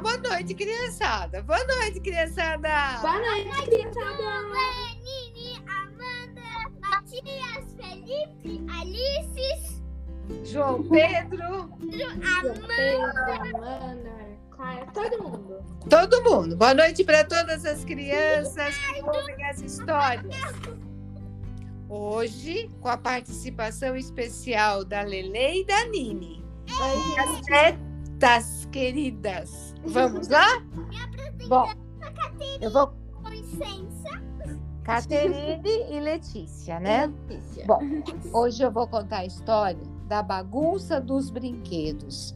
boa noite, criançada. Boa noite, criançada. Boa noite, criançada. Nini, Amanda, Matias, Felipe, Alice, João Pedro. Amanda, Clara, todo mundo. Todo mundo. Boa noite para todas as crianças que ouvem as histórias. Hoje, com a participação especial da Lele e da Nini. Oi, As netas queridas. Vamos lá? Bom, eu vou. com licença. Caterine e Letícia, né? Letícia. Bom, hoje eu vou contar a história da bagunça dos brinquedos.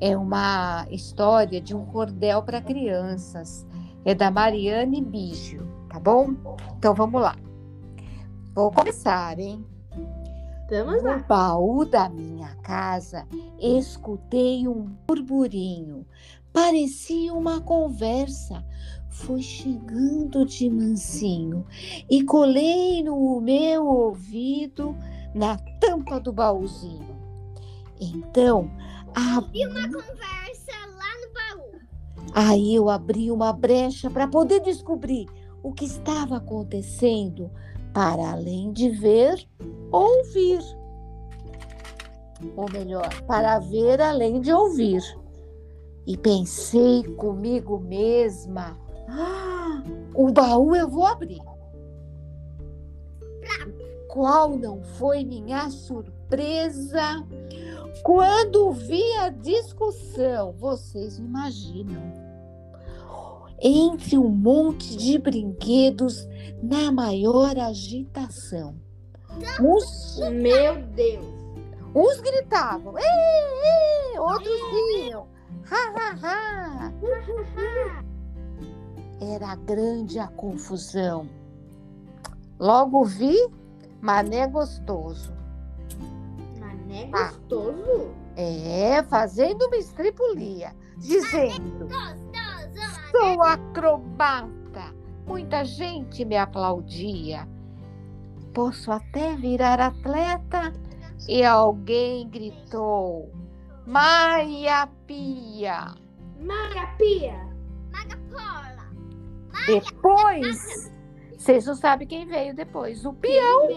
É uma história de um cordel para crianças. É da Mariane Biggio, tá bom? Então vamos lá. Vou começar, hein? Vamos No lá. baú da minha casa, escutei um burburinho. Parecia uma conversa. Fui chegando de mansinho e colei no meu ouvido na tampa do baúzinho. Então, abri, uma conversa lá no baú. aí eu abri uma brecha para poder descobrir o que estava acontecendo, para além de ver, ouvir. Ou melhor, para ver além de ouvir. E pensei comigo mesma: ah, o baú eu vou abrir. Qual não foi minha surpresa quando vi a discussão? Vocês imaginam? Entre um monte de brinquedos na maior agitação. Uns Meu Deus. Uns gritavam, outros riam, ha, ha, ha. Era grande a confusão. Logo vi Mané gostoso. Mané Ah. gostoso. É, fazendo uma estripulia, dizendo: Sou acrobata. Muita gente me aplaudia. Posso até virar atleta. E alguém gritou: Maia Pia. Maria Pia. Maga Paula. Depois, vocês não sabem quem veio depois. O peão.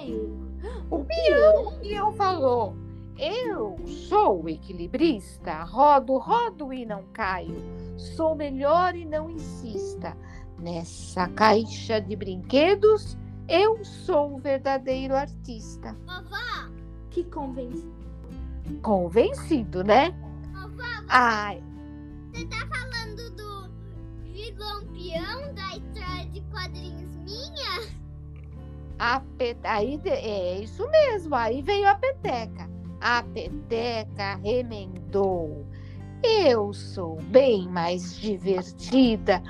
O peão. O peão falou: Eu sou o equilibrista. Rodo, rodo e não caio. Sou melhor e não insista. Nessa caixa de brinquedos, eu sou o verdadeiro artista. Vovó, Que convence. Convencido, né? vovó, Ai, você tá falando do vilão peão da história de quadrinhos minha? a pe... aí é isso mesmo. Aí veio a peteca. A peteca remendou. Eu sou bem mais divertida.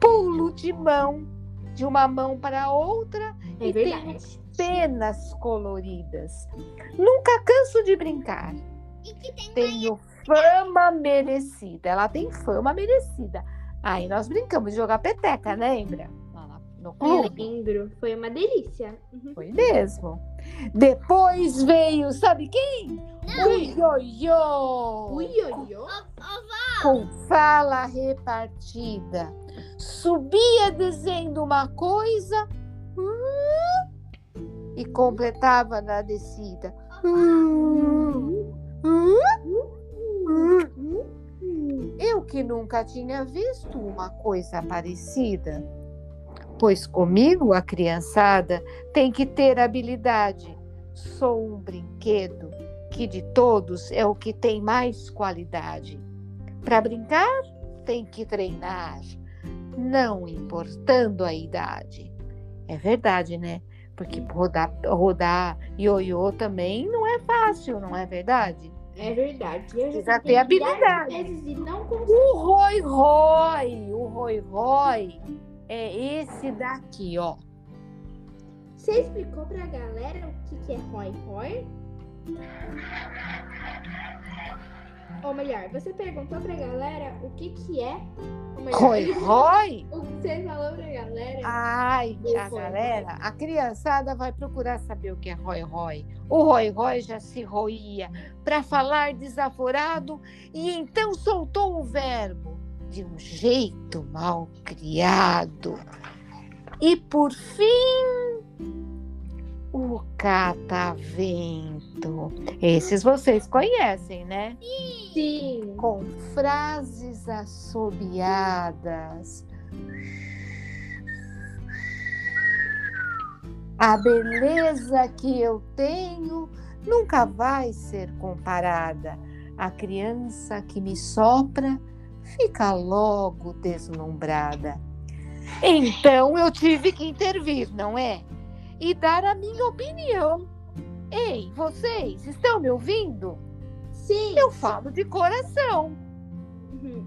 Pulo de mão, de uma mão para outra, É E verdade. penas coloridas. Nunca canso de brincar. Tenho fama merecida. Ela tem fama merecida. Aí nós brincamos de jogar peteca, lembra? No Eu clube. lembro. Foi uma delícia. Uhum. Foi mesmo. Depois veio, sabe quem? O ioiô. Ui, ui. Vovó, Com fala repartida. Subia dizendo uma coisa hum, e completava na descida. Hum, hum. Eu que nunca tinha visto uma coisa parecida. Pois comigo a criançada tem que ter habilidade. Sou um brinquedo que de todos é o que tem mais qualidade. Para brincar, tem que treinar, não importando a idade. É verdade, né? Porque rodar, rodar ioiô também não é fácil, não é verdade? É verdade. Eu Precisa ter habilidade. vezes e não consigo. O Roi Roi, o Roi Roi é esse daqui, ó. Você explicou pra galera o que, que é Roy Roy? Ou melhor, você perguntou pra galera o que, que é. Melhor, Roi Roi? o que você falou pra galera? Ai, a Roi galera, a criançada vai procurar saber o que é Roi Roi. O Roi Roi já se roía para falar desaforado e então soltou o verbo de um jeito mal criado. E por fim, o catavento. Esses vocês conhecem, né? Sim. Com frases assobiadas. A beleza que eu tenho nunca vai ser comparada. A criança que me sopra fica logo deslumbrada. Então eu tive que intervir, não é? E dar a minha opinião. Ei, vocês estão me ouvindo? Sim. Eu falo de coração. Uhum.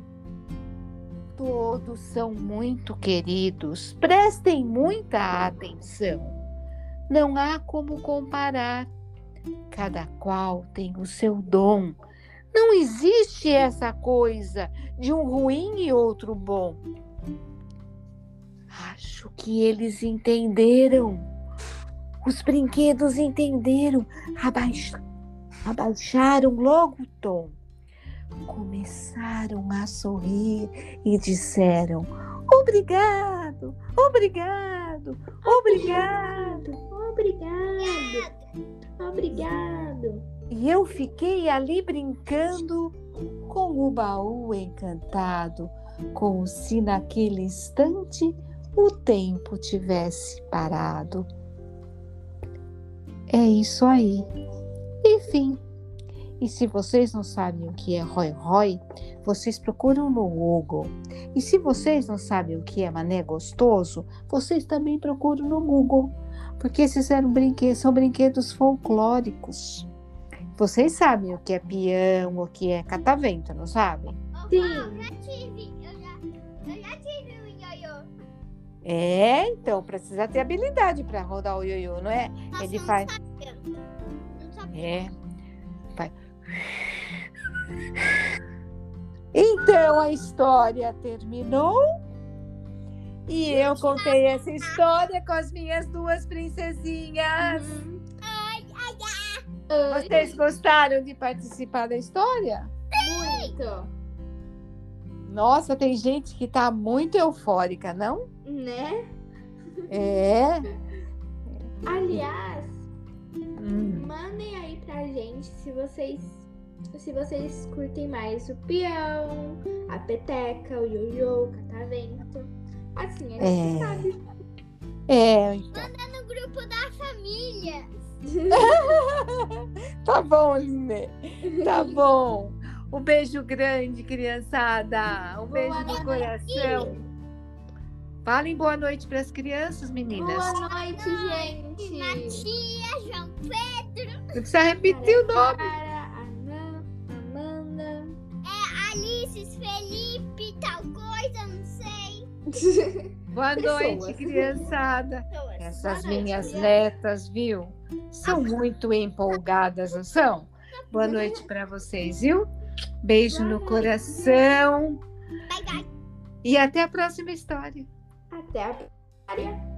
Todos são muito queridos. Prestem muita atenção. Não há como comparar. Cada qual tem o seu dom. Não existe essa coisa de um ruim e outro bom. Acho que eles entenderam. Os brinquedos entenderam. Abaix... Abaixaram logo o tom. Começaram a sorrir e disseram: Obrigado, obrigado, obrigado. Obrigado. Obrigado. E eu fiquei ali brincando com o baú encantado, como se naquele instante o tempo tivesse parado. É isso aí. Enfim. E se vocês não sabem o que é Roy Roy, vocês procuram no Google. E se vocês não sabem o que é mané gostoso, vocês também procuram no Google. Porque esses eram brinquedos, são brinquedos folclóricos. Vocês sabem o que é peão, o que é catavento, não sabem? Sim. Eu já tive, eu já, eu já tive um ioiô. É, então precisa ter habilidade para rodar o ioiô, não é? Nossa, Ele faz. sabia. Não sabia. É. Vai. Então a história terminou. E eu contei essa história com as minhas duas princesinhas. Ai, ai. Vocês gostaram de participar da história? Muito. Nossa, tem gente que tá muito eufórica, não? Né? É. Aliás, Hum. mandem aí pra gente se vocês se vocês curtem mais o peão, a peteca, o ioiô, o catavento. Assim, a gente É. sabe. É, então. No grupo da família. Tá bom, Linê. Tá bom. Um beijo grande, criançada. Um beijo no noite. coração. Falem boa noite para as crianças, meninas. Boa noite, gente. Matia, João Pedro, Não precisa repetir o nome. Ana, Amanda. Alice, Felipe, tal coisa, não sei. Boa noite, criançada. Pessoas. Essas Noite, minhas criança. netas, viu? São muito empolgadas, não são? Boa noite para vocês, viu? Beijo no coração Bye, bye. e até a próxima história. Até a próxima.